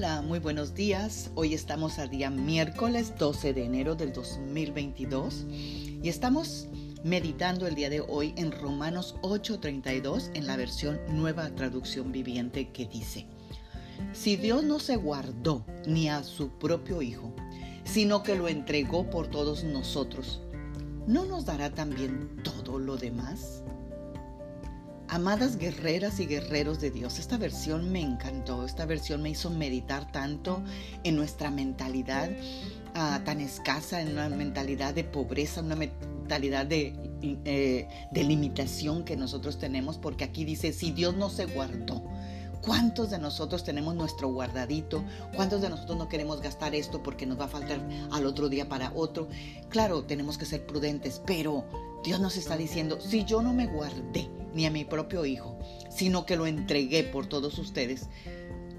Hola, muy buenos días. Hoy estamos a día miércoles 12 de enero del 2022 y estamos meditando el día de hoy en Romanos 8:32 en la versión Nueva Traducción Viviente que dice, Si Dios no se guardó ni a su propio Hijo, sino que lo entregó por todos nosotros, ¿no nos dará también todo lo demás? Amadas guerreras y guerreros de Dios, esta versión me encantó, esta versión me hizo meditar tanto en nuestra mentalidad ah, tan escasa, en una mentalidad de pobreza, una mentalidad de, eh, de limitación que nosotros tenemos, porque aquí dice, si Dios no se guardó, ¿Cuántos de nosotros tenemos nuestro guardadito? ¿Cuántos de nosotros no queremos gastar esto porque nos va a faltar al otro día para otro? Claro, tenemos que ser prudentes, pero Dios nos está diciendo, si yo no me guardé ni a mi propio hijo, sino que lo entregué por todos ustedes,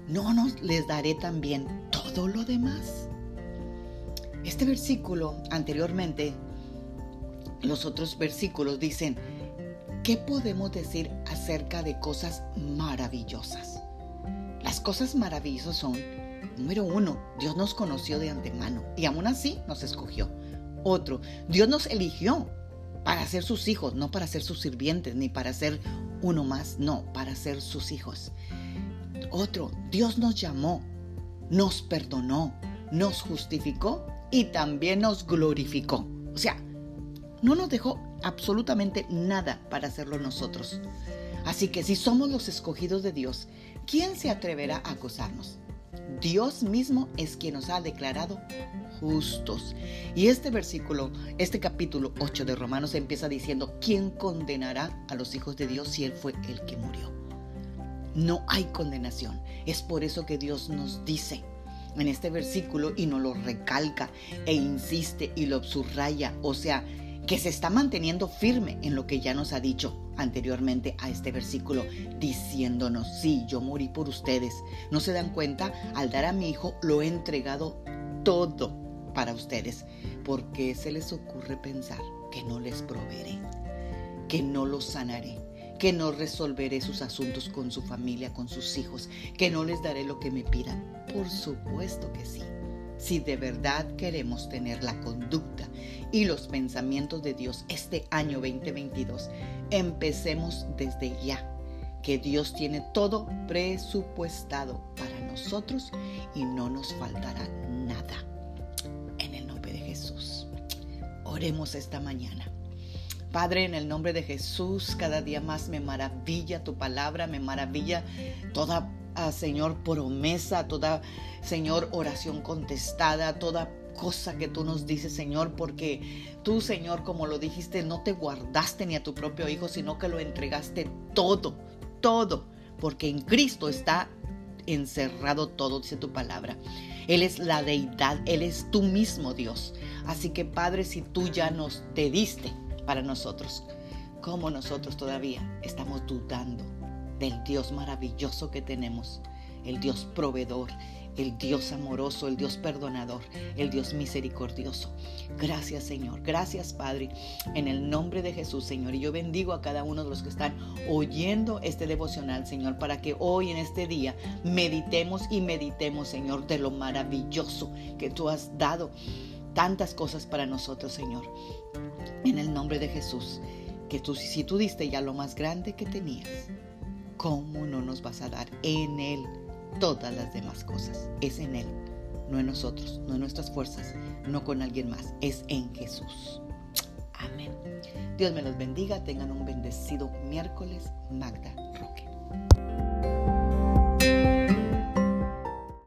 ¿no nos les daré también todo lo demás? Este versículo anteriormente, los otros versículos dicen, ¿qué podemos decir acerca de cosas maravillosas? Las cosas maravillosas son, número uno, Dios nos conoció de antemano y aún así nos escogió. Otro, Dios nos eligió para ser sus hijos, no para ser sus sirvientes, ni para ser uno más, no, para ser sus hijos. Otro, Dios nos llamó, nos perdonó, nos justificó y también nos glorificó. O sea, no nos dejó absolutamente nada para hacerlo nosotros. Así que si somos los escogidos de Dios, ¿quién se atreverá a acosarnos? Dios mismo es quien nos ha declarado justos. Y este versículo, este capítulo 8 de Romanos empieza diciendo, ¿quién condenará a los hijos de Dios si Él fue el que murió? No hay condenación. Es por eso que Dios nos dice en este versículo y nos lo recalca e insiste y lo subraya. O sea, que se está manteniendo firme en lo que ya nos ha dicho anteriormente a este versículo, diciéndonos, sí, yo morí por ustedes. ¿No se dan cuenta? Al dar a mi hijo lo he entregado todo para ustedes. ¿Por qué se les ocurre pensar que no les proveeré? Que no los sanaré que no resolveré sus asuntos con su familia, con sus hijos, que no les daré lo que me pidan. Por supuesto que sí. Si de verdad queremos tener la conducta y los pensamientos de Dios este año 2022, empecemos desde ya, que Dios tiene todo presupuestado para nosotros y no nos faltará nada. En el nombre de Jesús. Oremos esta mañana. Padre, en el nombre de Jesús, cada día más me maravilla tu palabra, me maravilla toda Señor, promesa, toda, Señor, oración contestada, toda cosa que tú nos dices, Señor, porque tú, Señor, como lo dijiste, no te guardaste ni a tu propio Hijo, sino que lo entregaste todo, todo, porque en Cristo está encerrado todo, dice tu palabra. Él es la deidad, Él es tú mismo, Dios. Así que, Padre, si tú ya nos te diste para nosotros, como nosotros todavía estamos dudando del Dios maravilloso que tenemos, el Dios proveedor, el Dios amoroso, el Dios perdonador, el Dios misericordioso. Gracias Señor, gracias Padre, en el nombre de Jesús Señor. Y yo bendigo a cada uno de los que están oyendo este devocional Señor, para que hoy en este día meditemos y meditemos Señor de lo maravilloso que tú has dado. Tantas cosas para nosotros Señor. En el nombre de Jesús, que tú, si tú diste ya lo más grande que tenías, ¿cómo no nos vas a dar en Él todas las demás cosas? Es en Él, no en nosotros, no en nuestras fuerzas, no con alguien más, es en Jesús. Amén. Dios me los bendiga, tengan un bendecido miércoles, Magda Roque.